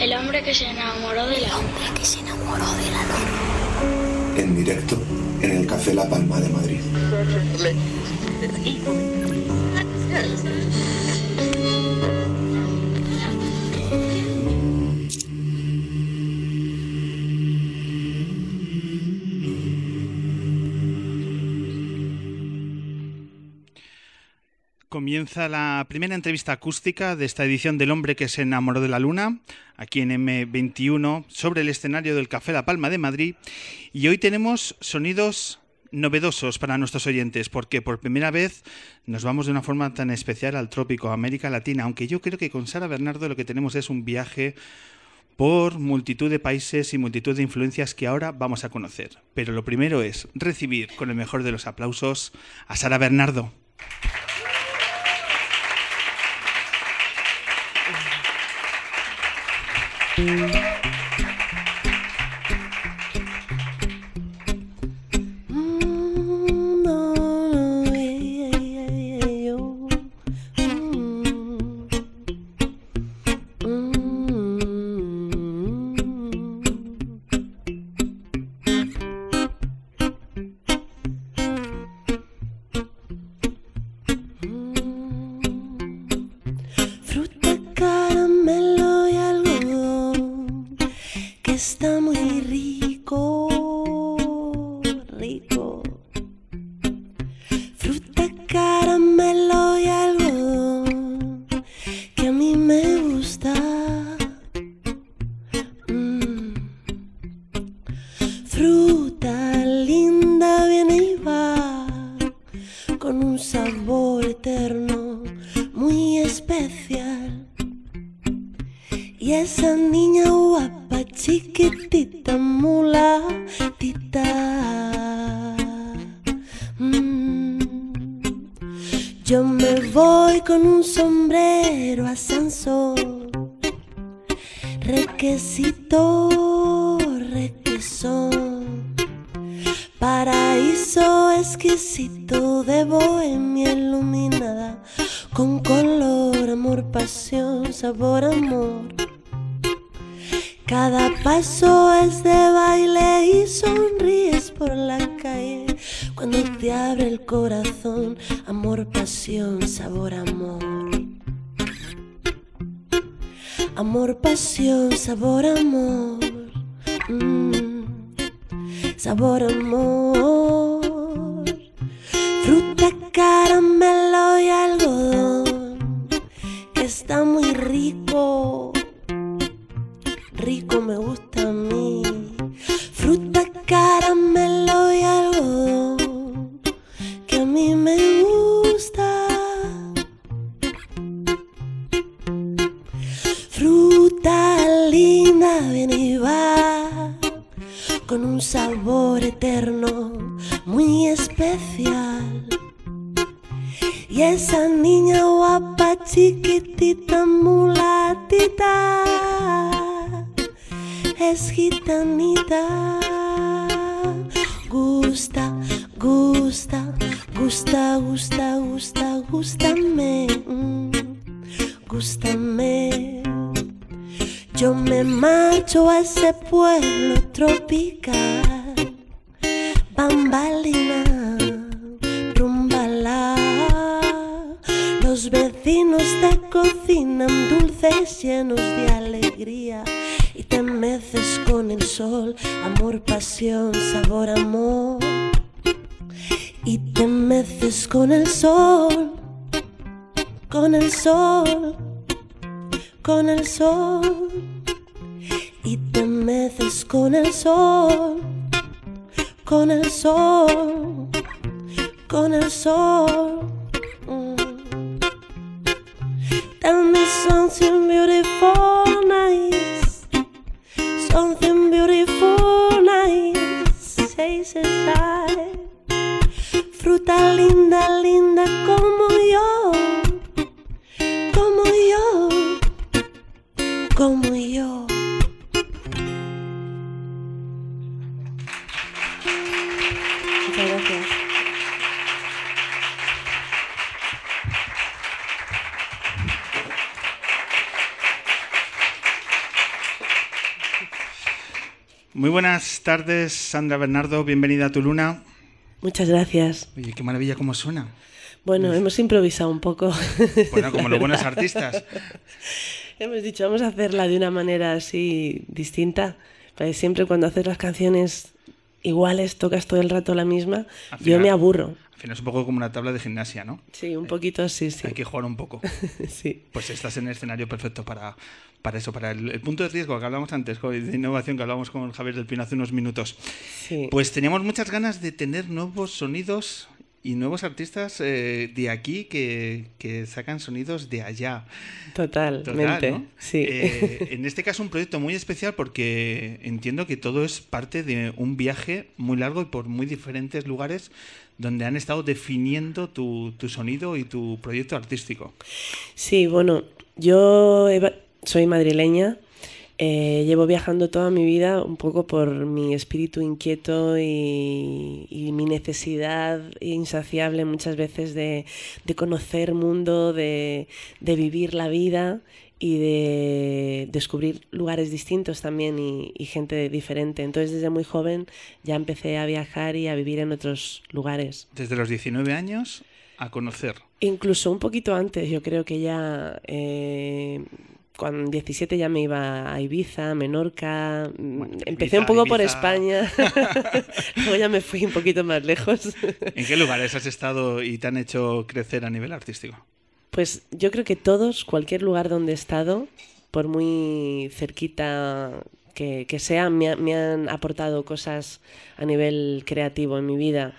El hombre que se enamoró de la hombre que se enamoró de la luna. En directo en el Café La Palma de Madrid. Comienza la primera entrevista acústica de esta edición del hombre que se enamoró de la luna, aquí en M21, sobre el escenario del Café La Palma de Madrid. Y hoy tenemos sonidos novedosos para nuestros oyentes, porque por primera vez nos vamos de una forma tan especial al trópico, a América Latina, aunque yo creo que con Sara Bernardo lo que tenemos es un viaje por multitud de países y multitud de influencias que ahora vamos a conocer. Pero lo primero es recibir con el mejor de los aplausos a Sara Bernardo. Fruta, Fruta sabor amor, fruta, caramelo bambalina, rumbala. Los vecinos te cocinan dulces llenos de alegría y te meces con el sol, amor, pasión, sabor, amor. Y te meces con el sol, con el sol con el sol y te meces con el sol, con el sol, con el sol. Mm. Tell me something beautiful, nice, something beautiful, nice. Say, say, say. Fruta linda, linda como yo, Muy buenas tardes, Sandra Bernardo. Bienvenida a tu luna. Muchas gracias. Oye, qué maravilla cómo suena. Bueno, hemos improvisado un poco. Bueno, como los buenos artistas. hemos dicho, vamos a hacerla de una manera así distinta. Porque siempre cuando haces las canciones iguales, tocas todo el rato la misma, Al yo final- me aburro. Al final es un poco como una tabla de gimnasia, ¿no? Sí, un poquito así, sí. Hay que jugar un poco. sí. Pues estás en el escenario perfecto para, para eso, para el, el punto de riesgo que hablamos antes, de innovación que hablábamos con Javier del Pino hace unos minutos. sí. Pues teníamos muchas ganas de tener nuevos sonidos y nuevos artistas eh, de aquí que, que sacan sonidos de allá. Totalmente. Total, ¿no? Sí. Eh, en este caso un proyecto muy especial porque entiendo que todo es parte de un viaje muy largo y por muy diferentes lugares donde han estado definiendo tu, tu sonido y tu proyecto artístico. Sí, bueno, yo he soy madrileña, eh, llevo viajando toda mi vida un poco por mi espíritu inquieto y, y mi necesidad insaciable muchas veces de, de conocer mundo, de, de vivir la vida y de descubrir lugares distintos también y, y gente diferente. Entonces desde muy joven ya empecé a viajar y a vivir en otros lugares. Desde los 19 años a conocer. Incluso un poquito antes, yo creo que ya eh, con 17 ya me iba a Ibiza, Menorca, mm, Bueno, empecé Ibiza, un poco por. España, luego ya me fui un poquito más lejos. ¿En qué lugares has estado y te han hecho crecer a nivel artístico? Pues yo creo que todos, cualquier lugar donde he estado, por muy cerquita que, que sea, me, me han aportado cosas a nivel creativo en mi vida.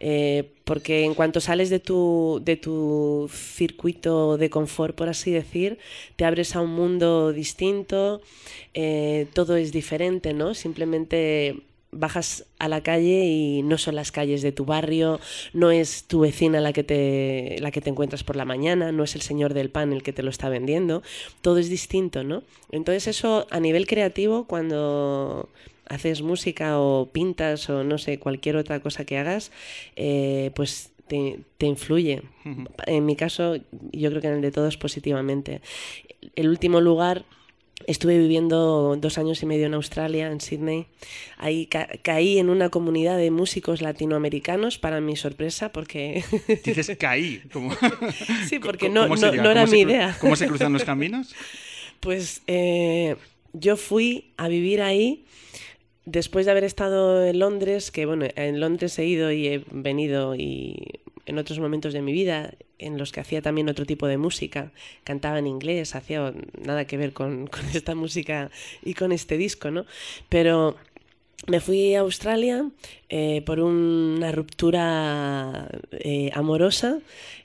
Eh, porque en cuanto sales de tu, de tu circuito de confort, por así decir, te abres a un mundo distinto, eh, todo es diferente, ¿no? Simplemente bajas a la calle y no son las calles de tu barrio, no es tu vecina la que te, la que te encuentras por la mañana, no es el señor del pan el que te lo está vendiendo, todo es distinto, ¿no? Entonces eso a nivel creativo, cuando haces música o pintas o no sé, cualquier otra cosa que hagas, eh, pues te, te influye. En mi caso, yo creo que en el de todos positivamente. El último lugar Estuve viviendo dos años y medio en Australia, en Sydney. Ahí ca- caí en una comunidad de músicos latinoamericanos, para mi sorpresa, porque Dices caí. Como... sí, porque ¿Cómo no, no, era ¿Cómo se mi idea. ¿Cómo se cruzan los caminos? Pues eh, yo fui a vivir ahí después de haber estado en Londres, que bueno, en Londres he ido y he venido y en otros momentos de mi vida en los que hacía también otro tipo de música, cantaba en inglés, hacía nada que ver con, esta música y con este disco, ¿no? Pero me fui a Australia eh, por una ruptura eh, amorosa.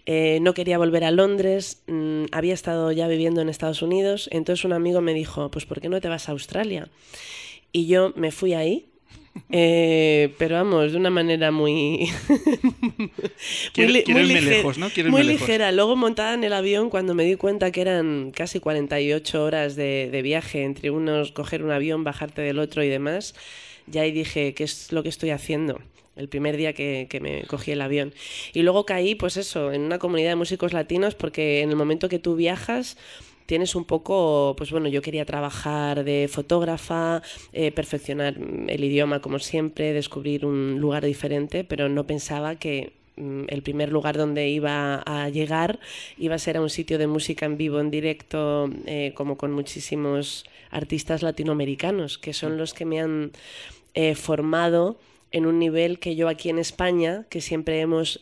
Eh, no quería volver a Londres. mm, había estado ya viviendo en Estados Unidos. Entonces un amigo me dijo, pues ¿por qué no te vas a Australia? Y yo me fui ahí. Eh, pero vamos, de una manera muy. Quiero- li- quiero lige- lejos, ¿no? Muy ligera. Luego montada en el avión, cuando me di cuenta que eran casi 48 horas de, de viaje entre unos, coger un avión, bajarte del otro y demás, ya ahí dije, ¿qué es lo que estoy haciendo? El primer día que, que me cogí el avión. Y luego caí, pues eso, en una comunidad de músicos latinos, porque en el momento que tú viajas, tienes un poco, pues bueno, yo quería trabajar de fotógrafa, eh, perfeccionar el idioma como siempre, descubrir un lugar diferente, pero no pensaba que mm, el primer lugar donde iba a llegar iba a ser a un sitio de música en vivo, en directo, eh, como con muchísimos artistas latinoamericanos, que son los que me han eh, formado en un nivel que yo aquí en España, que siempre hemos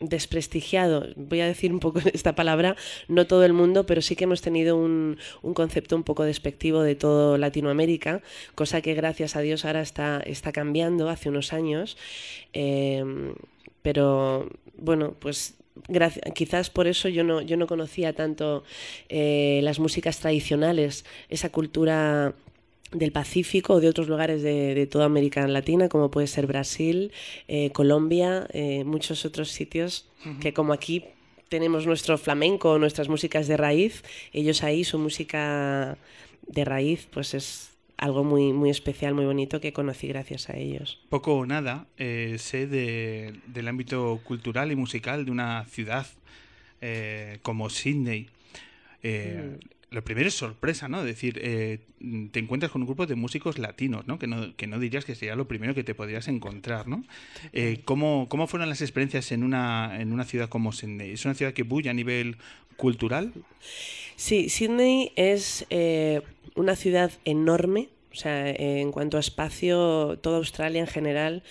desprestigiado, voy a decir un poco esta palabra, no todo el mundo, pero sí que hemos tenido un, un concepto un poco despectivo de todo Latinoamérica, cosa que gracias a Dios ahora está, está cambiando hace unos años. Eh, pero bueno, pues quizás por eso yo no, yo no conocía tanto eh, las músicas tradicionales, esa cultura del Pacífico o de otros lugares de, de toda América Latina, como puede ser Brasil, eh, Colombia, eh, muchos otros sitios que como aquí tenemos nuestro flamenco, nuestras músicas de raíz, ellos ahí su música de raíz, pues es algo muy, muy especial, muy bonito que conocí gracias a ellos. Poco o nada eh, sé de- del ámbito cultural y musical de una ciudad como Sydney. Eh, lo primero es sorpresa, ¿no? Es decir, eh, te encuentras con un grupo de músicos latinos, ¿no? Que no, que no dirías que sería lo primero que te podrías encontrar, ¿no? Eh, ¿cómo, ¿Cómo fueron las experiencias en una, en una ciudad como Sydney? ¿Es una ciudad que bulla a nivel cultural? Sí, Sydney es eh, una ciudad enorme, o sea, en cuanto a espacio, toda Australia en general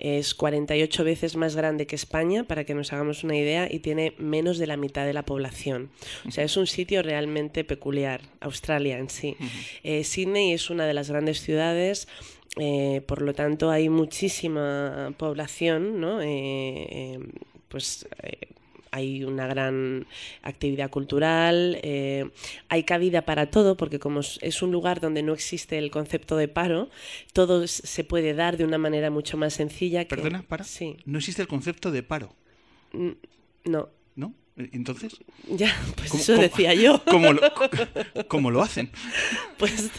es 48 veces más grande que España, para que nos hagamos una idea, y tiene menos de la mitad de la población. O sea, es un sitio realmente peculiar, Australia en sí. Eh, Sydney es una de las grandes ciudades. eh, por lo tanto, hay muchísima población, ¿no? Eh, eh, pues hay una gran actividad cultural, eh, hay cabida para todo, porque como es- un lugar donde no existe el concepto de paro, todo se puede dar de una manera mucho más sencilla. Que, ¿Perdona? ¿Para? Sí. No existe el concepto de paro, Mm, No. ¿no? Entonces, Ya, pues ¿Cómo- eso cómo- decía yo. ¿cómo lo, cómo lo hacen? Pues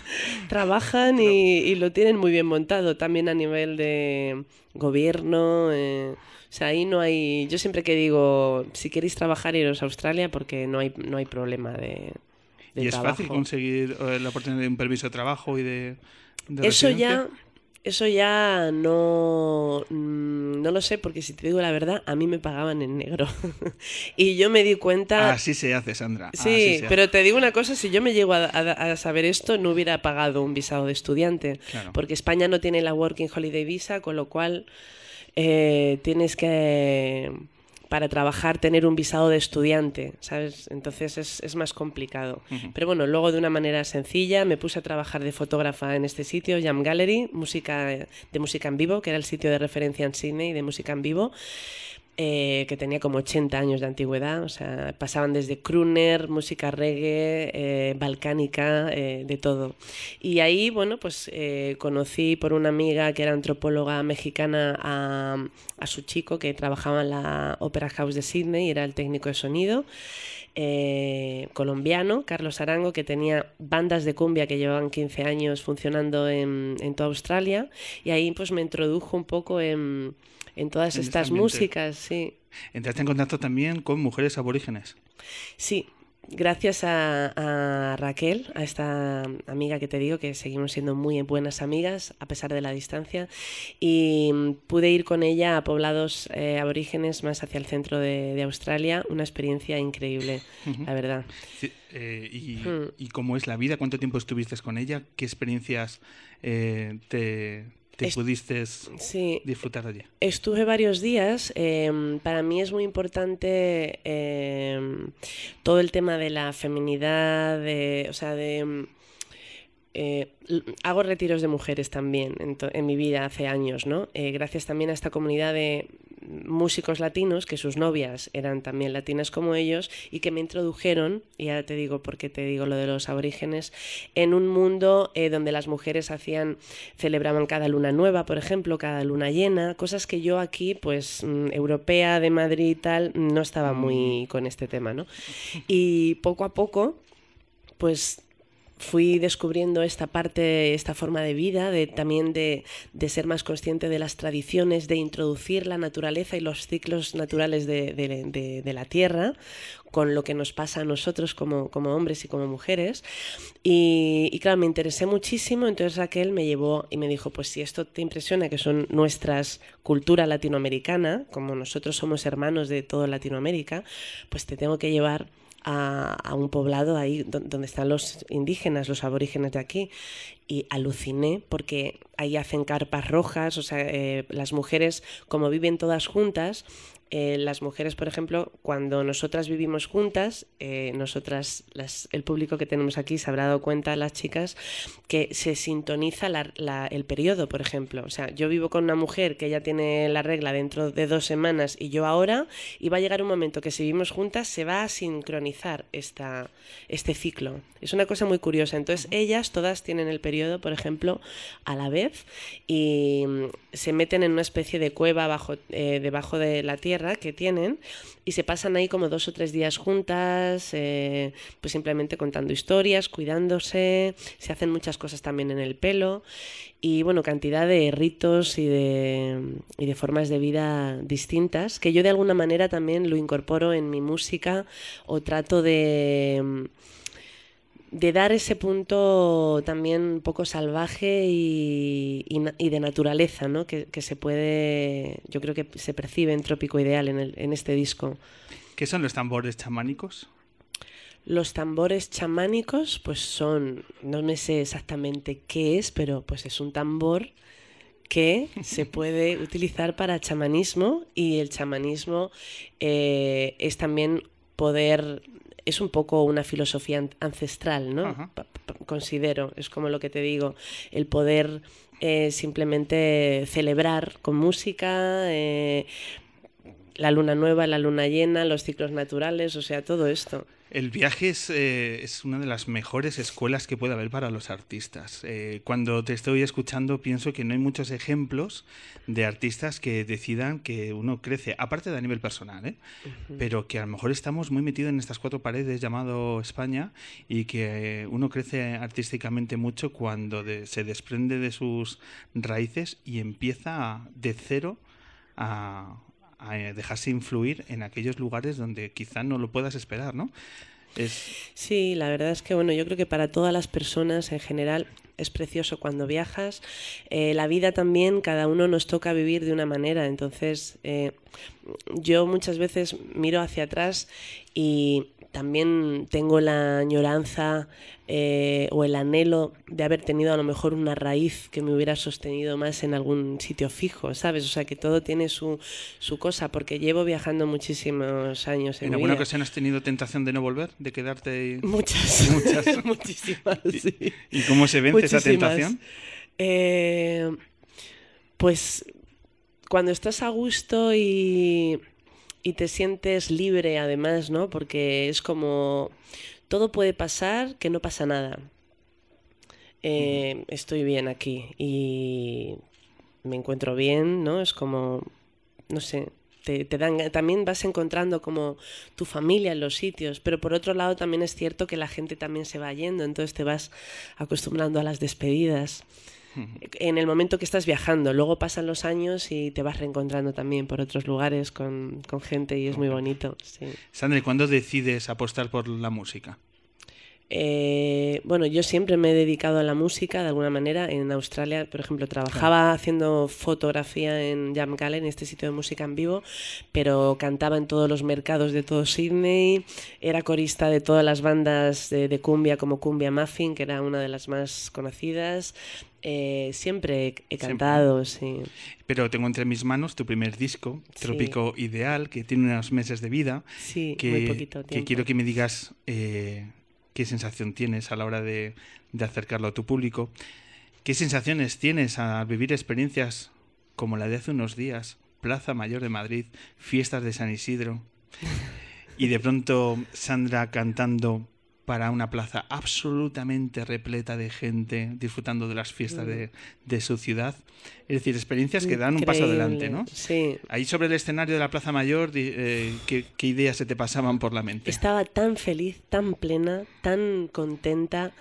trabajan y, y lo tienen muy bien montado, también a nivel de gobierno. eh, o sea, ahí no hay. Yo siempre que digo, si queréis trabajar, iros a Australia porque no hay, no hay problema de. de ¿Y es trabajo. fácil conseguir eh, la oportunidad de un permiso de trabajo y de, de Eso residencia? ya, eso ya no, mm, no lo sé, porque si te digo la verdad, a mí me pagaban en negro. y yo me di cuenta. Así se hace, Sandra. Sí, hace. pero te digo una cosa, si yo me llego a, a- a saber esto, no hubiera pagado un visado de estudiante, Claro. porque España no tiene la Working Holiday Visa, con lo cual eh, tienes que, para trabajar, tener un visado de estudiante, ¿sabes? Entonces es, es más complicado. Pero bueno, luego de una manera sencilla me puse a trabajar de fotógrafa en este sitio, Jam Gallery, música, de música en vivo, que era el sitio de referencia en Sydney de música en vivo eh, que tenía como 80 años de antigüedad, o sea, pasaban desde crooner, música reggae, eh, balcánica, eh, de todo. Y ahí, bueno, pues eh, conocí por una amiga que era antropóloga mexicana a, a su chico que trabajaba en la Opera House de Sydney, era el técnico de sonido. eh, colombiano, Carlos Arango, que tenía bandas de cumbia que llevaban 15 años funcionando en, en toda Australia, y ahí pues me introdujo un poco en, en todas En estas músicas, sí. Entraste en contacto también con mujeres aborígenes. Sí, gracias a, a Raquel, a esta amiga que te digo que seguimos siendo muy buenas amigas a pesar de la distancia, y mm, pude ir con ella a poblados eh, aborígenes más hacia el centro de, de Australia, una experiencia increíble, la verdad. Sí, eh, y, Hmm. y cómo es la vida? ¿Cuánto tiempo estuviste con ella? ¿Qué experiencias eh, te, te Es- pudiste Sí, disfrutar de allí? Estuve varios días. em, para mí es muy importante em, todo el tema de la feminidad, de, o sea, de... em, eh, hago retiros de mujeres también en, en mi vida hace años, ¿no? Eh, gracias también a esta comunidad de músicos latinos, que sus novias eran también latinas como ellos, y que me introdujeron, y ahora te digo por qué te digo lo de los aborígenes, en un mundo eh, donde las mujeres hacían, celebraban cada luna nueva, por ejemplo, cada luna llena, cosas que yo aquí, pues, mm, europea de Madrid y tal, no estaba muy con este tema, ¿no? Y poco a poco, pues fui descubriendo esta parte, esta forma de vida, de también de, de ser más consciente de las tradiciones, de introducir la naturaleza y los ciclos naturales de, de- la tierra con lo que nos pasa a nosotros como, como hombres y como mujeres. Y, y claro, me interesé muchísimo, entonces Raquel me llevó y me dijo, pues si esto te impresiona, que son nuestras cultura latinoamericana, como nosotros somos hermanos de toda Latinoamérica, pues te tengo que llevar a, a un poblado ahí do- donde están los indígenas, los aborígenes de aquí, y aluciné porque ahí hacen carpas rojas, o sea, eh, las mujeres, como viven todas juntas, eh, las mujeres, por ejemplo, cuando nosotras vivimos juntas, eh, nosotras, las- el público que tenemos aquí se habrá dado cuenta, las chicas, que se sintoniza la- la- el periodo, por ejemplo. O sea, yo vivo con una mujer que ya tiene la regla dentro de dos semanas y yo ahora, y va a llegar un momento que si vivimos juntas se va a sincronizar esta, este ciclo. Es una cosa muy curiosa. Entonces, ellas todas tienen el periodo, por ejemplo, a la vez y se meten en una especie de cueva bajo, eh, debajo de la tierra que tienen y se pasan ahí como dos o tres días juntas, eh, pues simplemente contando historias, cuidándose, se hacen muchas cosas también en el pelo y bueno, cantidad de ritos y de, y de formas de vida distintas que yo de alguna manera también lo incorporo en mi música o trato de de dar ese punto también un poco salvaje y, y na- y de naturaleza, ¿no? Que, que se puede, yo creo que se percibe en Trópico Ideal en, el- en este disco. ¿Qué son los tambores chamánicos? Los tambores chamánicos, pues son, no me sé exactamente qué es, pero pues es un tambor que se puede utilizar para chamanismo y el chamanismo eh, es también poder, es un poco una filosofía an- ancestral, ¿no? Considero, es como lo que te digo, el poder eh, simplemente celebrar con música. eh, la luna nueva, la luna llena, los ciclos naturales, o sea, todo esto. El viaje es, eh, es una de las mejores escuelas que puede haber para los artistas. Eh, cuando te estoy escuchando pienso que no hay muchos ejemplos de artistas que decidan que uno crece, aparte de a nivel personal, ¿eh? pero que a lo mejor estamos muy metidos en estas cuatro paredes llamado España y que uno crece artísticamente mucho cuando de- se desprende de sus raíces y empieza de cero a, a, eh, dejarse influir en aquellos lugares donde quizá no lo puedas esperar, ¿no? Es, Sí, la verdad es que bueno, yo creo que para todas las personas en general es precioso cuando viajas. Eh, la vida también, cada uno nos toca vivir de una manera. Entonces, eh, yo muchas veces miro hacia atrás y también tengo la añoranza eh, o el anhelo de haber tenido a lo mejor una raíz que me hubiera sostenido más en algún sitio fijo, ¿sabes? O sea, que todo tiene su, su cosa, porque llevo viajando muchísimos años en, ¿En mi alguna vida. ocasión has tenido tentación de no volver? ¿De quedarte? Muchas, Muchas. muchísimas, sí. ¿Y cómo se vence esa tentación? Eh, pues cuando estás a gusto y, y te sientes libre además, ¿no? Porque es como todo puede pasar, que no pasa nada. Eh, estoy bien aquí y me encuentro bien, ¿no? Es como, no sé, te, te dan, también vas encontrando como tu familia en los sitios, pero por otro lado también es cierto que la gente también se va yendo, entonces te vas acostumbrando a las despedidas. En el momento que estás viajando, luego pasan los años y te vas reencontrando también por otros lugares con, con gente y es muy bonito. Sí. Sandra, ¿cuándo decides apostar por la música? Eh, bueno, yo siempre me he dedicado a la música de alguna manera. En Australia, por ejemplo, trabajaba haciendo fotografía en Jam Galen, este sitio de música en vivo, pero cantaba en todos los mercados de todo Sydney. Era corista de todas las bandas de, de cumbia, como Cumbia Muffin, que era una de las más conocidas. Eh, siempre he, cantado, sí. Pero tengo entre mis manos tu primer disco, Sí. Trópico Ideal, que tiene unos meses de vida, Sí, que, muy poquito que quiero que me digas eh, qué sensación tienes a la hora de, de acercarlo a tu público. ¿Qué sensaciones tienes al vivir experiencias como la de hace unos días? Plaza Mayor de Madrid, fiestas de San Isidro. Y de pronto Sandra cantando para una plaza absolutamente repleta de gente disfrutando de las fiestas de, de su ciudad. Es decir, experiencias que dan un paso Increíble, adelante, ¿no? Sí. Ahí sobre el escenario de la Plaza Mayor, eh, ¿qué, qué ideas se te pasaban por la mente? Estaba tan feliz, tan plena, tan contenta,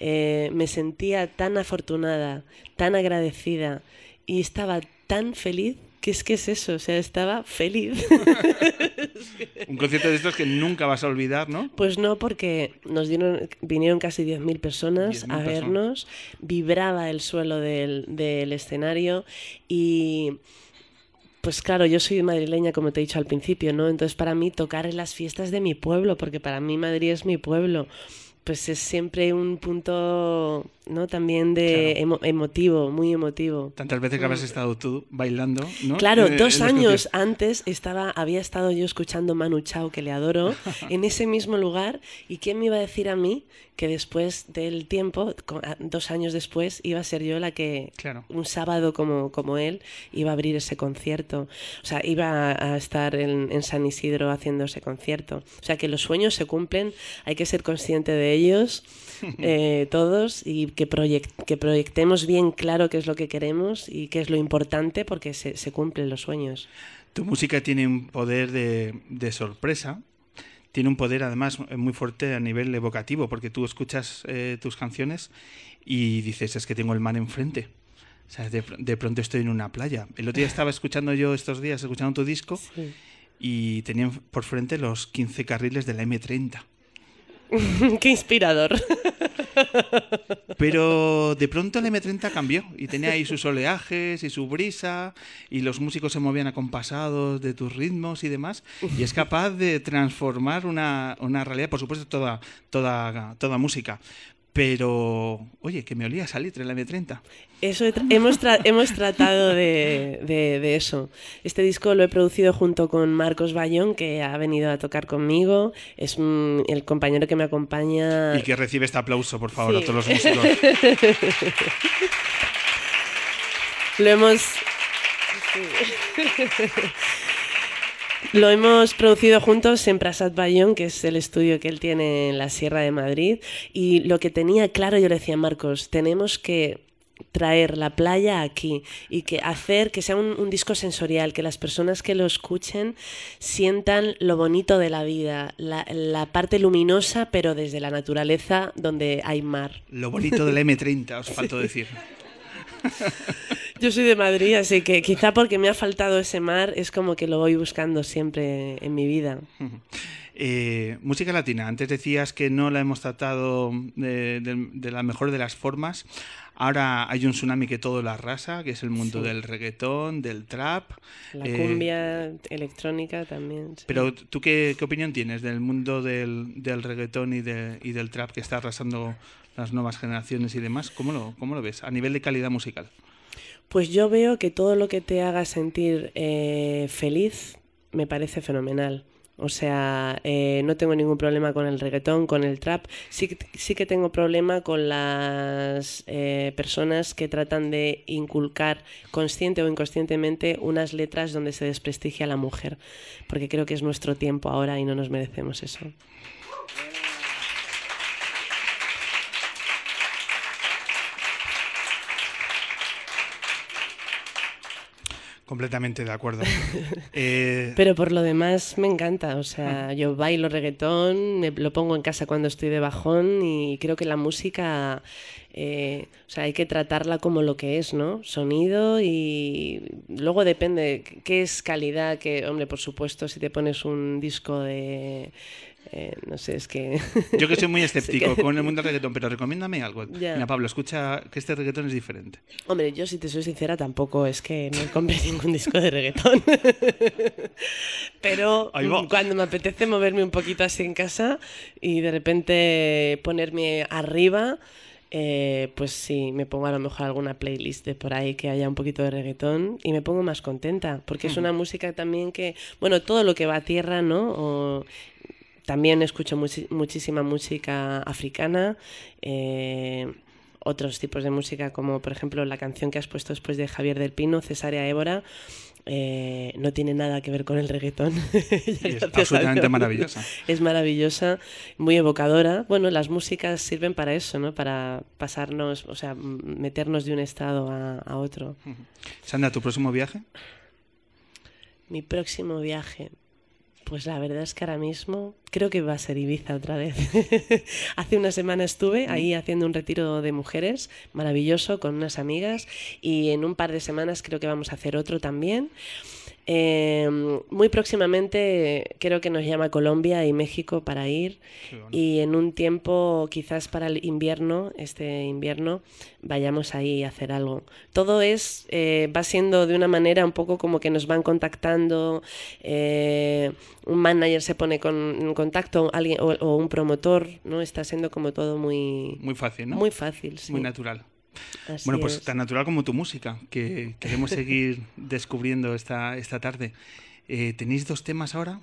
eh, me sentía tan afortunada, tan agradecida y estaba tan feliz que es que es eso, o sea, estaba feliz. Un concierto de estos que nunca vas a olvidar, ¿no? Pues no, porque nos dieron, vinieron casi 10.000 personas 10.000 a personas. vernos, vibraba el suelo del, del escenario y pues claro, yo soy madrileña como te he dicho al principio, ¿no? Entonces para mí tocar en las fiestas de mi pueblo, porque para mí Madrid es mi pueblo, pues es siempre un punto, ¿no? También de Claro. emo- emotivo, muy emotivo. Tantas veces que habrás estado tú bailando, ¿no? Claro, Eh, dos años antes estaba, había estado yo escuchando Manu Chao, que le adoro, en ese mismo lugar. ¿Y quién me iba a decir a mí que después del tiempo, dos años después, iba a ser yo la que Claro. un sábado como, como él iba a abrir ese concierto? O sea, iba a, a estar en, en San Isidro haciendo ese concierto. O sea, que los sueños se cumplen, hay que ser consciente de ellos. eh, todos y que, proyec- que proyectemos bien claro qué es lo que queremos y qué es lo importante porque se, se cumplen los sueños. Tu música tiene un poder de, de sorpresa, tiene un poder además muy fuerte a nivel evocativo, porque tú escuchas eh, tus canciones y dices, es que tengo el mar enfrente. O sea, de, de pronto estoy en una playa. El otro día estaba escuchando yo estos días, escuchando tu disco, Sí. y tenían por frente los 15 carriles de la M30. Qué inspirador. Pero de pronto el M30 cambió y tenía ahí sus oleajes y su brisa y los músicos se movían acompasados de tus ritmos y demás y es capaz de transformar una, una realidad, por supuesto toda, toda, toda música. Pero, oye, que me olía a salir el M30. Eso hemos, tra- hemos tratado de, de- de eso. Este disco lo he producido junto con Marcos Bayón, que ha venido a tocar conmigo. Es mm, el compañero que me acompaña. Y que recibe este aplauso, por favor, Sí. a todos los músicos. Lo hemos. Lo hemos producido juntos en Prasad Bayón, que es el estudio que él tiene en la Sierra de Madrid. Y lo que tenía claro, yo le decía a Marcos, tenemos que traer la playa aquí y que hacer que sea un, un disco sensorial, que las personas que lo escuchen sientan lo bonito de la vida, la, la parte luminosa, pero desde la naturaleza donde hay mar. Lo bonito del M30, os faltó decir. Yo soy de Madrid, así que quizá porque me ha faltado ese mar es como que lo voy buscando siempre en mi vida. Eh, música latina, antes decías que no la hemos tratado de, de- de la mejor de las formas. Ahora hay un tsunami que todo la arrasa, que es el mundo Sí. del reggaetón, del trap. La eh, cumbia electrónica también. sí. Pero tú qué, qué opinión tienes del mundo del, del reggaetón y, de- y del trap que está arrasando las nuevas generaciones y demás? ¿Cómo lo, cómo lo ves a nivel de calidad musical? Pues yo veo que todo lo que te haga sentir eh, feliz me parece fenomenal. O sea, eh, no tengo ningún problema con el reggaetón, con el trap. Sí, sí que tengo problema con las eh, personas que tratan de inculcar consciente o inconscientemente unas letras donde se desprestigia a la mujer. Porque creo que es nuestro tiempo ahora y no nos merecemos eso. Completamente de acuerdo. Eh, Pero por lo demás me encanta, o sea, yo bailo reggaetón, me lo pongo en casa cuando estoy de bajón y creo que la música, eh, o sea, hay que tratarla como lo que es, ¿no? Sonido y luego depende qué es calidad, que, hombre, por supuesto, si te pones un disco de, eh, no sé, es que... Yo que soy muy escéptico que- con el mundo del reggaetón, pero recomiéndame algo. Ya. Mira, Pablo, escucha que este reggaetón es diferente. Hombre, yo si te soy sincera tampoco es que no compré ningún disco de reggaetón. Pero cuando me apetece moverme un poquito así en casa y de repente ponerme arriba, eh, pues sí, me pongo a lo mejor alguna playlist de por ahí que haya un poquito de reggaetón y me pongo más contenta, porque es una música también que, bueno, todo lo que va a tierra, ¿no? O- también escucho muchísima música africana, eh, otros tipos de música, como por ejemplo la canción que has puesto después de Javier del Pino, Cesárea Évora, eh, no tiene nada que ver con el reggaetón. Es absolutamente maravillosa. Es maravillosa, muy evocadora. Bueno, las músicas sirven para eso, ¿no? Para pasarnos, o sea, meternos de un estado a, a otro. Sandra, ¿tu próximo viaje? Mi próximo viaje. Pues la verdad es que ahora mismo creo que va a ser Ibiza otra vez. Hace una semana estuve ahí haciendo un retiro de mujeres maravilloso con unas amigas y en un par de semanas creo que vamos a hacer otro también. Eh, muy próximamente creo que nos llama Colombia y México para ir bueno. y en un tiempo quizás para el invierno, este invierno, vayamos ahí a hacer algo. Todo es, eh, va siendo de una manera un poco como que nos van contactando, eh, un manager se pone con, en contacto alguien, o, o un promotor, ¿no? Está siendo como todo muy, Muy fácil, ¿no? muy fácil. sí. Muy natural. Así Bueno, pues es. tan natural como tu música, que queremos seguir descubriendo esta, esta tarde. Eh, ¿Tenéis dos temas ahora?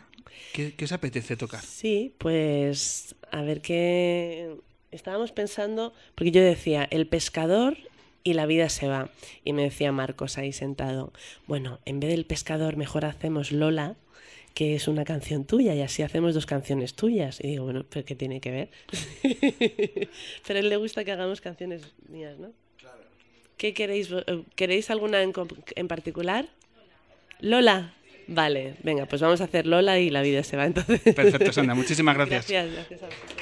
¿Qué, qué os apetece tocar? Sí, pues a ver qué estábamos pensando, porque yo decía, el pescador y la vida se va. Y me decía Marcos ahí sentado, bueno, en vez del pescador mejor hacemos Lola, que es una canción tuya, y así hacemos dos canciones tuyas. Y digo, bueno, ¿pero qué tiene que ver? Pero a él le gusta que hagamos canciones mías, ¿no? ¿Qué queréis? eh, ¿Queréis alguna en, en particular? Lola. Vale, venga, pues vamos a hacer Lola y la vida se va entonces. Perfecto, Sandra. Muchísimas gracias. Gracias, gracias a vosotros.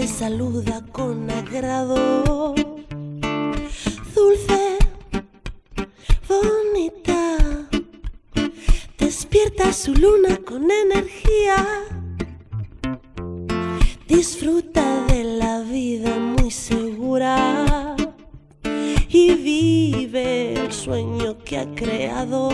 Te saluda con agrado. Dulce, bonita. Despierta su luna con energía. Disfruta de la vida muy segura y vive el sueño que ha creado.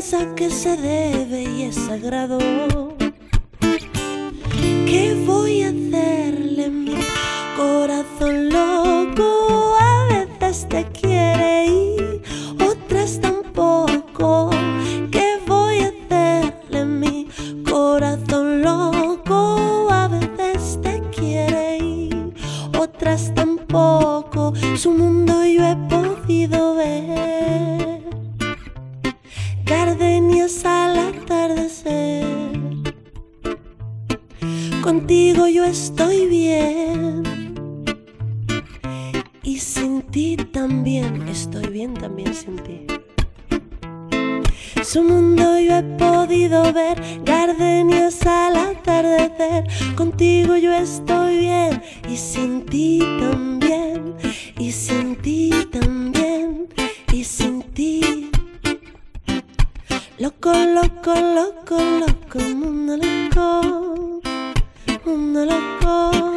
Piensa que se debe y es sagrado. Loco, loco, loco, loco, mundo loco, mundo loco.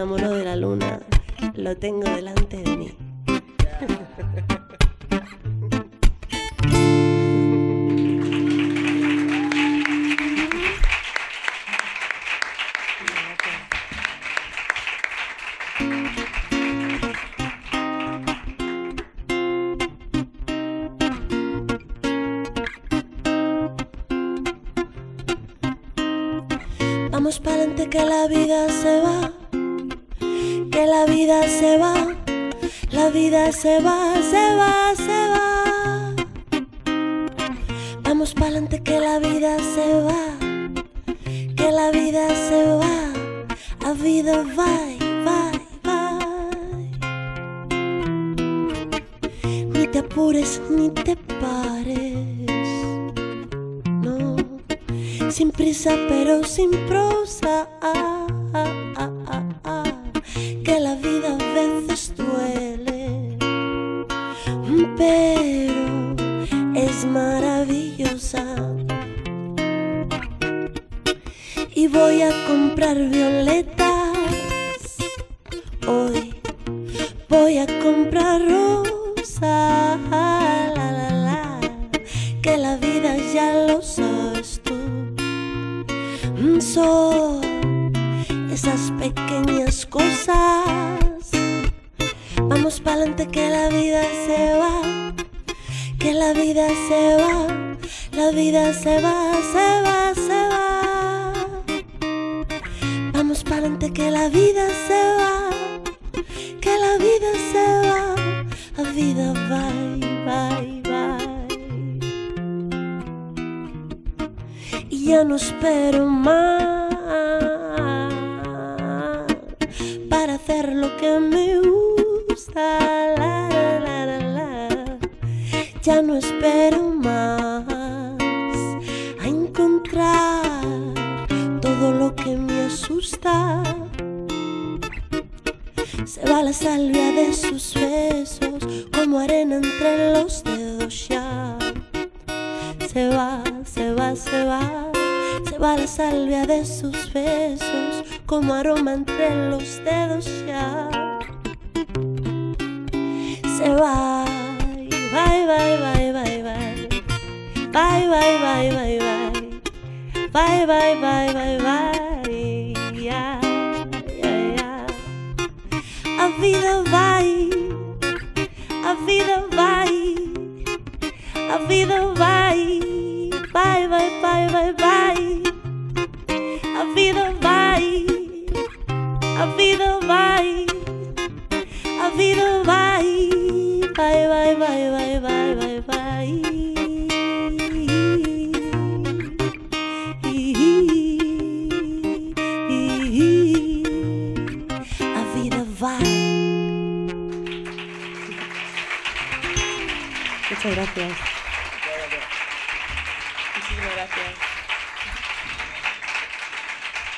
Enamoró de la luna, lo tengo delante de mí. Vamos para adelante que la vida se va, que la vida se va, la vida se va, se va, se va. Vamos para adelante que la vida se va, que la vida se va, la vida va, va, va. Ni te apures ni te pares, no sin prisa pero sin prosa. Esas pequeñas cosas. Vamos para adelante que la vida se va, que la vida se va, la vida se va, se va, se va. Vamos para adelante que la vida se va, que la vida se va, la vida va, va, va. Y ya no espero más que me gusta. La, la, la, la, Ya no espero más a encontrar todo lo que me asusta. Se va la salvia de sus besos como arena entre los dedos ya. Se va, se va, se va, se va la salvia de sus besos como aroma entre los dedos ya. Se va, bye, bye, bye, bye, bye. Bye, bye, bye, bye, bye. Bye, bye, bye, bye, bye.